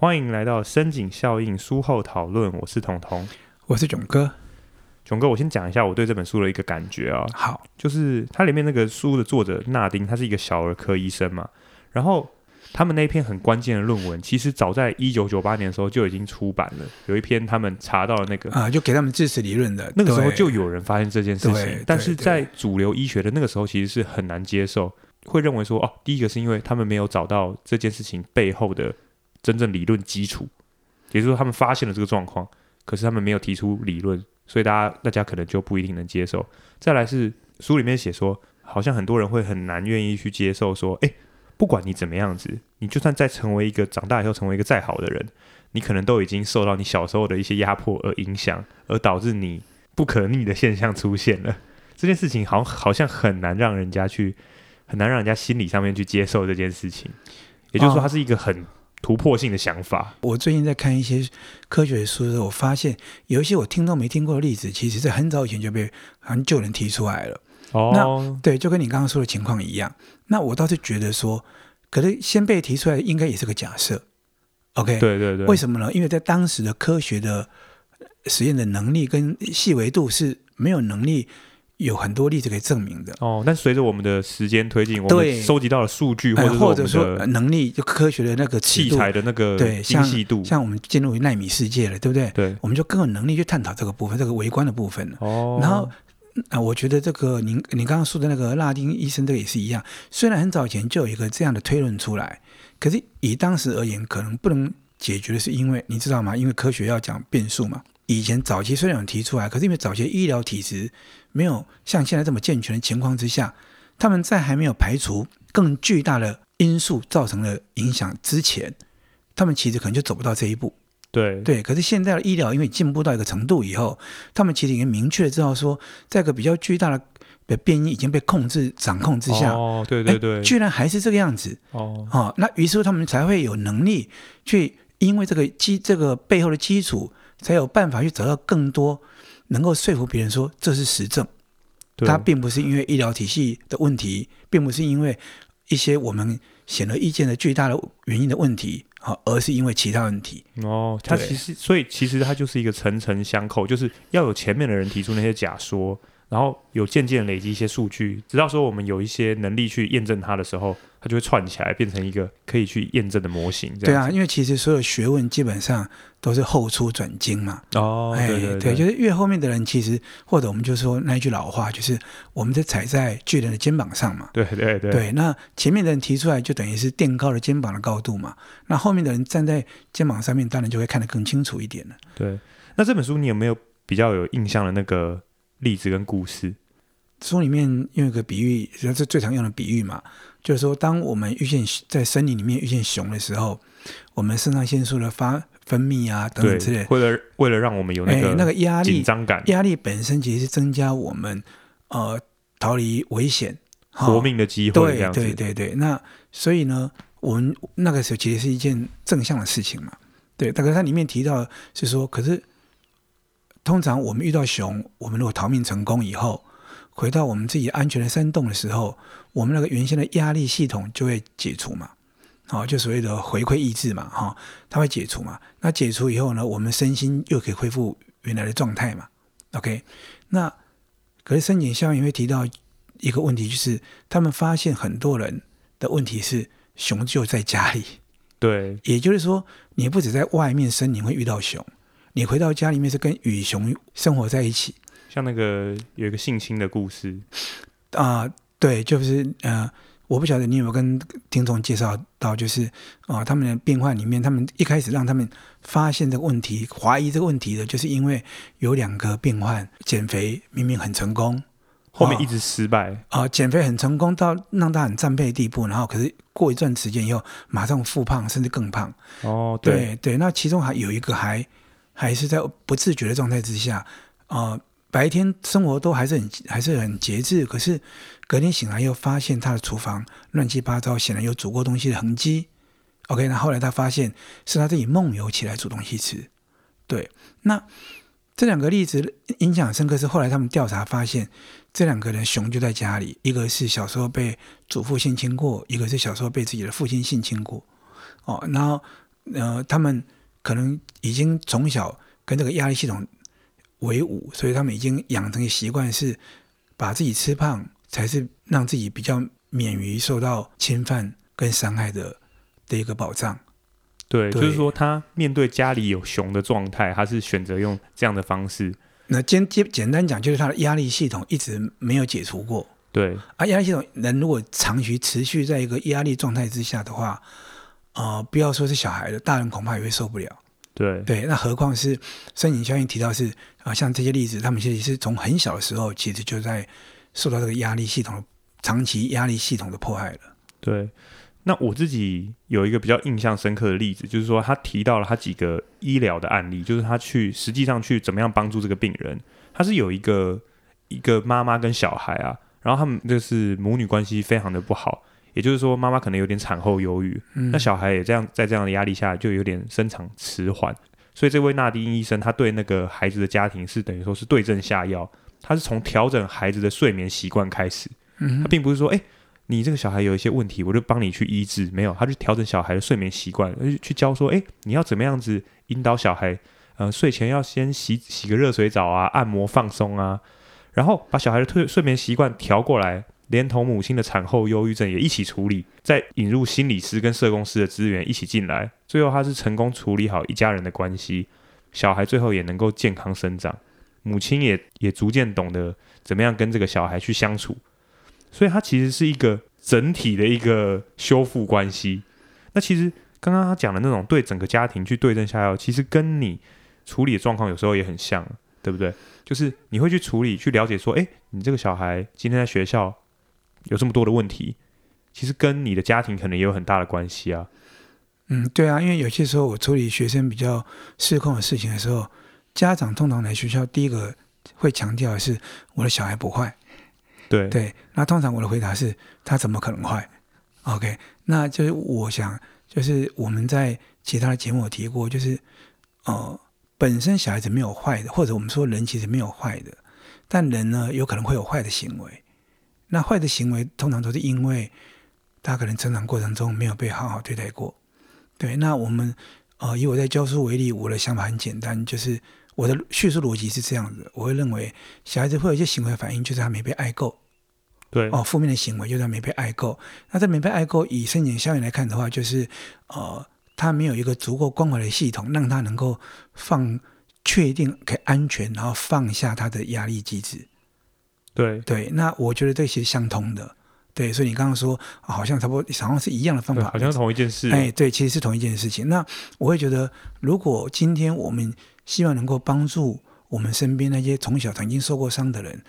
欢迎来到深井效应书后讨论，我是彤彤。我是囧哥。囧哥，我先讲一下我对这本书的一个感觉啊，好，就是它里面那个书的作者纳丁，他是一个小儿科医生嘛，然后他们那一篇很关键的论文，其实早在一九九八年的时候就已经出版了，有一篇他们查到了那个啊，就给他们支持理论的，那个时候就有人发现这件事情，但是在主流医学的那个时候，其实是很难接受，会认为说，哦，第一个是因为他们没有找到这件事情背后的真正理论基础，也就是说，他们发现了这个状况，可是他们没有提出理论，所以大家大家可能就不一定能接受。再来是书里面写说，好像很多人会很难愿意去接受说，诶，不管你怎么样子，你就算再成为一个长大以后成为一个再好的人，你可能都已经受到你小时候的一些压迫而影响，而导致你不可逆的现象出现了。这件事情好好像很难让人家去，很难让人家心理上面去接受这件事情。也就是说，哦它是一个很突破性的想法。我最近在看一些科学的书的时候，我发现有一些我听都没听过的例子，其实在很早以前就被很久人提出来了。哦，对，就跟你刚刚说的情况一样。那我倒是觉得说，可是先被提出来，应该也是个假设。OK，对对对，为什么呢？因为在当时的科学的实验的能力跟细维度是没有能力有很多例子可以证明的。哦，但随着我们的时间推进，我们对收集到的数据，或呃者说能力，就科学的那个器材的那个对精细度，像我们进入纳米世界了，对不对？对，我们就更有能力去探讨这个部分，这个微观的部分了。哦，然后啊，我觉得这个您您刚刚说的那个拉丁医生，这个也是一样。虽然很早以前就有一个这样的推论出来，可是以当时而言，可能不能解决的是因为你知道吗？因为科学要讲变数嘛。以前早期虽然有提出来，可是因为早期医疗体制没有像现在这么健全的情况之下，他们在还没有排除更巨大的因素造成的影响之前，他们其实可能就走不到这一步。对。对，可是现在的医疗因为进步到一个程度以后，他们其实已经明确的知道说，在一个比较巨大的的变异已经被控制掌控之下，哦，对对哎对，居然还是这个样子。哦，哦，那于是他们才会有能力去，因为这个基这个背后的基础，才有办法去找到更多能够说服别人说这是实证，对。它并不是因为医疗体系的问题，并不是因为一些我们显而易见的巨大的原因的问题，好、而是因为其他问题。哦，它其实，所以其实它就是一个层层相扣，就是要有前面的人提出那些假说，然后有渐渐累积一些数据，直到说我们有一些能力去验证它的时候，它就会串起来变成一个可以去验证的模型。对啊，因为其实所有学问基本上都是后出转精嘛。哦，哎，对对就是越后面的人，其实或者我们就说那一句老话，就是我们在踩在巨人的肩膀上嘛。对对对对，那前面的人提出来，就等于是垫高了肩膀的高度嘛。那后面的人站在肩膀上面，当然就会看得更清楚一点了。对。那这本书你有没有比较有印象的那个例子跟故事？书里面用一个比喻，这是最常用的比喻嘛，就是说，当我们遇见在森林里面遇见熊的时候，我们肾上腺素的发分泌啊等等之类，，为了为了让我们有那哎，那个个压力紧张感、压力本身其实是增加我们呃逃离危险、哈活命的机会，对。对对对。那所以呢，我们那个时候其实是一件正向的事情嘛。对，但是它里面提到是说，可是通常我们遇到熊，我们如果逃命成功以后，回到我们自己安全的山洞的时候，我们那个原先的压力系统就会解除嘛。好、就所谓的回馈意志嘛，哈、它会解除嘛。那解除以后呢，我们身心又可以恢复原来的状态嘛。OK，那可是深井效应会提到一个问题，就是他们发现很多人的问题是熊就在家里，对也就是说，你不止在外面森林会遇到熊，你回到家里面是跟与熊生活在一起像那个有一个性侵的故事，啊、对，就是呃，我不晓得你有没有跟听众介绍到，就是啊、他们的病患里面，他们一开始让他们发现这个问题、怀疑这个问题的，就是因为有两个病患减肥明明很成功，哦后面一直失败。啊、减肥很成功到让他很赞佩的地步，然后可是过一段时间以后，马上复胖，甚至更胖。哦，对对对，那其中还有一个还还是在不自觉的状态之下，呃，白天生活都还是很还是很节制，可是隔天醒来又发现他的厨房乱七八糟，显然有煮过东西的痕迹。OK，那后来他发现是他自己梦游起来煮东西吃。对，那这两个例子印象深刻，是后来他们调查发现，这两个人熊就在家里，一个是小时候被祖父性侵过，一个是小时候被自己的父亲性侵过。哦，然后呃，他们可能已经从小跟这个压力系统为伍，所以他们已经养成习惯，是把自己吃胖才是让自己比较免于受到侵犯跟伤害的的一个保障。对，对就是说他面对家里有熊的状态，他是选择用这样的方式。那简简简单讲，就是他的压力系统一直没有解除过。对，啊，压力系统人如果长期持续在一个压力状态之下的话，呃，不要说是小孩了，大人恐怕也会受不了。对，对，那何况是森林效应提到是啊、像这些例子，他们其实是从很小的时候，其实就在受到这个压力系统长期压力系统的迫害了。对。那我自己有一个比较印象深刻的例子，就是说他提到了他几个医疗的案例，就是他去实际上去怎么样帮助这个病人。他是有一个一个妈妈跟小孩啊，然后他们就是母女关系非常的不好，也就是说妈妈可能有点产后忧郁，嗯，那小孩也这样在这样的压力下就有点生长迟缓，所以这位纳丁医生他对那个孩子的家庭是等于说是对症下药，他是从调整孩子的睡眠习惯开始，嗯他并不是说哎。你这个小孩有一些问题，我就帮你去医治。没有，他去调整小孩的睡眠习惯，去教说，哎，你要怎么样子引导小孩，呃，睡前要先洗洗个热水澡啊，按摩放松啊，然后把小孩的退睡眠习惯调过来，连同母亲的产后忧郁症也一起处理，再引入心理师跟社工师的资源一起进来，最后他是成功处理好一家人的关系，小孩最后也能够健康生长，母亲也也逐渐懂得怎么样跟这个小孩去相处，所以他其实是一个整体的一个修复关系。那其实刚刚他讲的那种对整个家庭去对症下药，其实跟你处理的状况有时候也很像，对不对？就是你会去处理、去了解说，诶，你这个小孩今天在学校有这么多的问题，其实跟你的家庭可能也有很大的关系啊。嗯，对啊，因为有些时候我处理学生比较失控的事情的时候，家长通常来学校第一个会强调的是我的小孩不坏。对对，那通常我的回答是他怎么可能坏？OK，那就是我想，就是我们在其他的节目有提过，就是呃，本身小孩子没有坏的，或者我们说人其实没有坏的，但人呢有可能会有坏的行为。那坏的行为通常都是因为他可能成长过程中没有被好好对待过。对，那我们呃以我在教书为例，我的想法很简单，就是我的叙述逻辑是这样子，我会认为小孩子会有一些行为反应，就是他没被爱够。对哦，负面的行为就是他没被爱够。那在没被爱够，以生理效应来看的话，就是呃，他没有一个足够关怀的系统，让他能够放确定可以安全，然后放下他的压力机制。对对，那我觉得这些相通的。对，所以你刚刚说、啊好像差不多，好像是一样的方，法，好像是同一件事。哎，对，其实是同一件事情。那我会觉得，如果今天我们希望能够帮助我们身边那些从小曾经受过伤的人，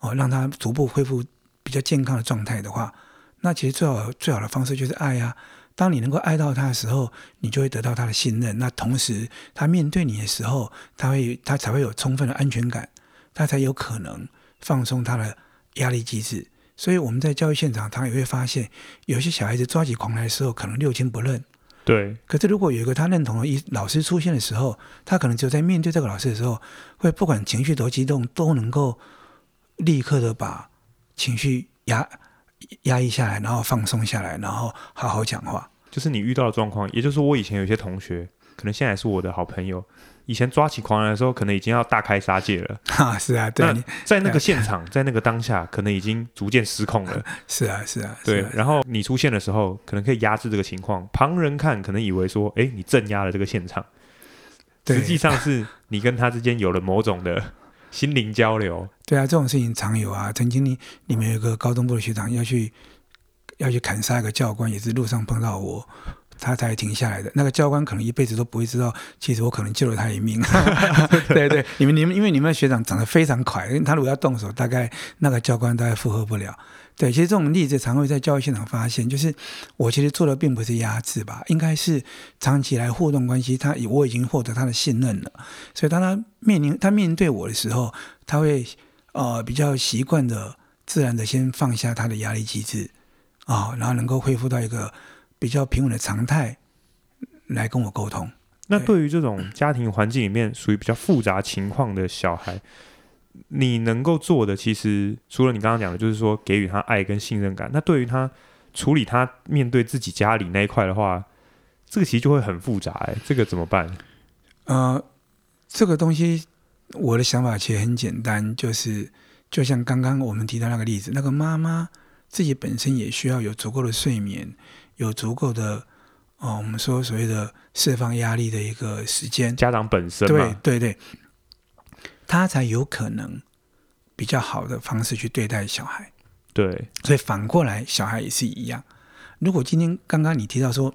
哦，让他逐步恢复比较健康的状态的话，那其实最好最好的方式就是爱啊。当你能够爱到他的时候，你就会得到他的信任。那同时，他面对你的时候，他会他才会有充分的安全感，他才有可能放松他的压力机制。所以我们在教育现场，常常也会发现，有些小孩子抓起狂来的时候，可能六亲不认。对可是如果有一个他认同的一老师出现的时候，他可能只有在面对这个老师的时候，会不管情绪多激动，都能够立刻的把情绪压压抑下来，然后放松下来，然后好好讲话。就是你遇到的状况，也就是，我以前有些同学，可能现在是我的好朋友，以前抓起狂人的时候，可能已经要大开杀戒了。哈，是啊，对，在那个现场，在那个当下，可能已经逐渐失控了。是啊，是啊，对然后你出现的时候，可能可以压制这个情况，旁人看可能以为说，哎，你镇压了这个现场，实际上是你跟他之间有了某种的 心灵交流。对啊，这种事情常有啊。曾经你你们有个高中部的学长要去要去砍杀一个教官，也是路上碰到我，他才停下来的。那个教官可能一辈子都不会知道，其实我可能救了他一命。对对，你们你们因为你们的学长长得非常快，他如果要动手，大概那个教官大概负荷不了。对，其实这种例子常会在教育现场发现，就是我其实做的并不是压制吧，应该是长期来互动关系，他我已经获得他的信任了，所以当他面临他面对我的时候，他会呃比较习惯的、自然的先放下他的压力机制啊、然后能够恢复到一个比较平稳的常态来跟我沟通。那对对于这种家庭环境里面属于比较复杂情况的小孩，你能够做的，其实除了你刚刚讲的，就是说给予他爱跟信任感。那对于他处理他面对自己家里那一块的话，这个其实就会很复杂哎，这个怎么办？呃，这个东西我的想法其实很简单，就是就像刚刚我们提到那个例子，那个妈妈自己本身也需要有足够的睡眠，有足够的哦，我们说所谓的释放压力的一个时间。家长本身对对对，他才有可能比较好的方式去对待小孩。对，所以反过来，小孩也是一样。如果今天刚刚你提到说，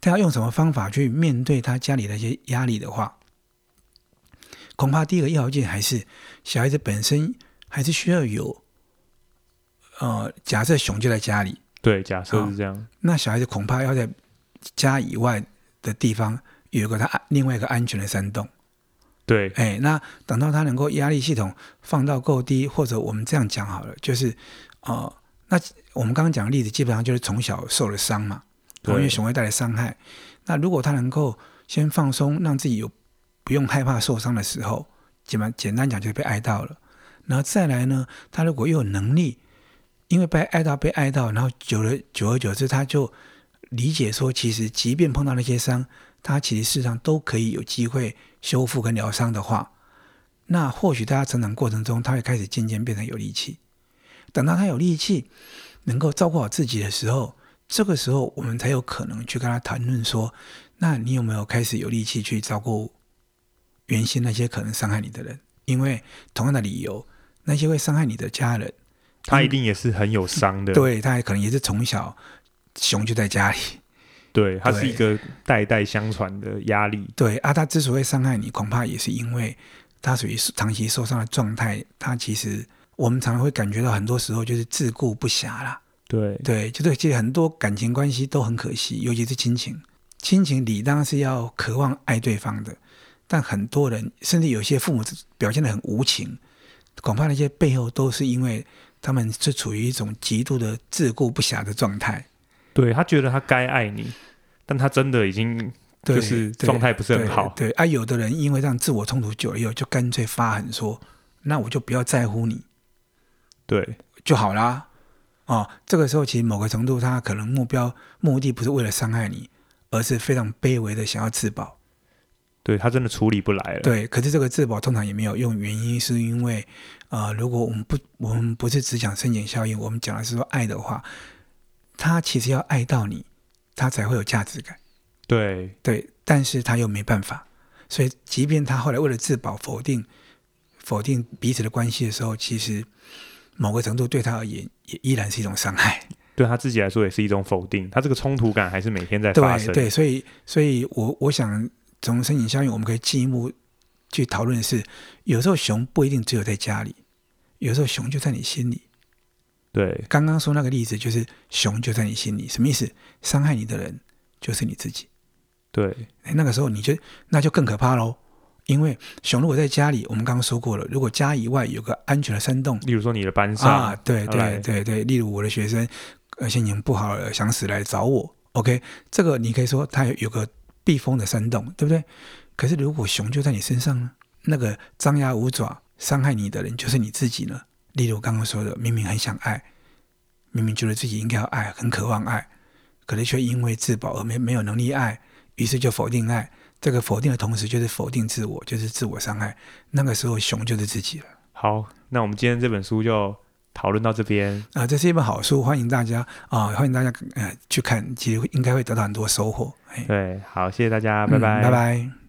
他要用什么方法去面对他家里的一些压力的话，恐怕第一个要件还是小孩子本身还是需要有，呃，假设熊就在家里，对，假设是这样，那小孩子恐怕要在家以外的地方有一个他另外一个安全的山洞。对，哎，那等到他能够压力系统放到够低，或者我们这样讲好了，就是，呃，那我们刚刚讲的例子，基本上就是从小受了伤嘛，因为熊会带来伤害。那如果他能够先放松，让自己有不用害怕受伤的时候，简单简单讲就是被爱到了。然后再来呢，他如果又有能力，因为被爱到被爱到，然后久了久而久之，他就理解说，其实即便碰到那些伤。他其实事实上都可以有机会修复跟疗伤的话，那或许在他成长过程中，他会开始渐渐变成有力气。等到他有力气，能够照顾好自己的时候，这个时候我们才有可能去跟他谈论说：，那你有没有开始有力气去照顾原先那些可能伤害你的人？因为同样的理由，那些会伤害你的家人，他一定也是很有伤的。对他可能也是从小熊就在家里。对，他是一个代代相传的压力。对啊，他之所以伤害你，恐怕也是因为他属于长期受伤的状态。他其实我们常常会感觉到，很多时候就是自顾不暇啦。对对，就是其实很多感情关系都很可惜，尤其是亲情。亲情理当是要渴望爱对方的，但很多人甚至有些父母表现的很无情，恐怕那些背后都是因为他们是处于一种极度的自顾不暇的状态。对他觉得他该爱你，但他真的已经就是状态不是很好。对啊，有的人因为这样自我冲突久了以后，就干脆发狠说：“那我就不要在乎你，对就好啦。”哦，这个时候其实某个程度，他可能目标目的不是为了伤害你，而是非常卑微的想要自保。对他真的处理不来了。对，可是这个自保通常也没有用，原因是因为呃，如果我们不我们不是只讲生减效应，我们讲的是说爱的话。他其实要爱到你，他才会有价值感。对对，但是他又没办法，所以即便他后来为了自保否定否定彼此的关系的时候，其实某个程度对他而言也依然是一种伤害。对他自己来说也是一种否定，他这个冲突感还是每天在发生。对，所以所以我我想从身影效应，我们可以进一步去讨论的是，有时候熊不一定只有在家里，有时候熊就在你心里。对，刚刚说那个例子就是熊就在你心里，什么意思？伤害你的人就是你自己。对，那个时候你就那就更可怕喽，因为熊如果在家里，我们刚刚说过了，如果家以外有个安全的山洞，例如说你的班上啊，对对对对，例如我的学生呃心情不好想死来找我，OK，这个你可以说他有个避风的山洞，对不对？可是如果熊就在你身上呢，那个张牙舞爪伤害你的人就是你自己呢。例如刚刚说的，明明很想爱，明明觉得自己应该要爱，很渴望爱，可是却因为自保而没没有能力爱，于是就否定爱。这个否定的同时，就是否定自我，就是自我伤害。那个时候，熊就是自己了。好，那我们今天这本书就讨论到这边啊，这是一本好书，欢迎大家啊，欢迎大家呃去看，其实应该会得到很多收获。对，好，谢谢大家，拜拜，拜拜。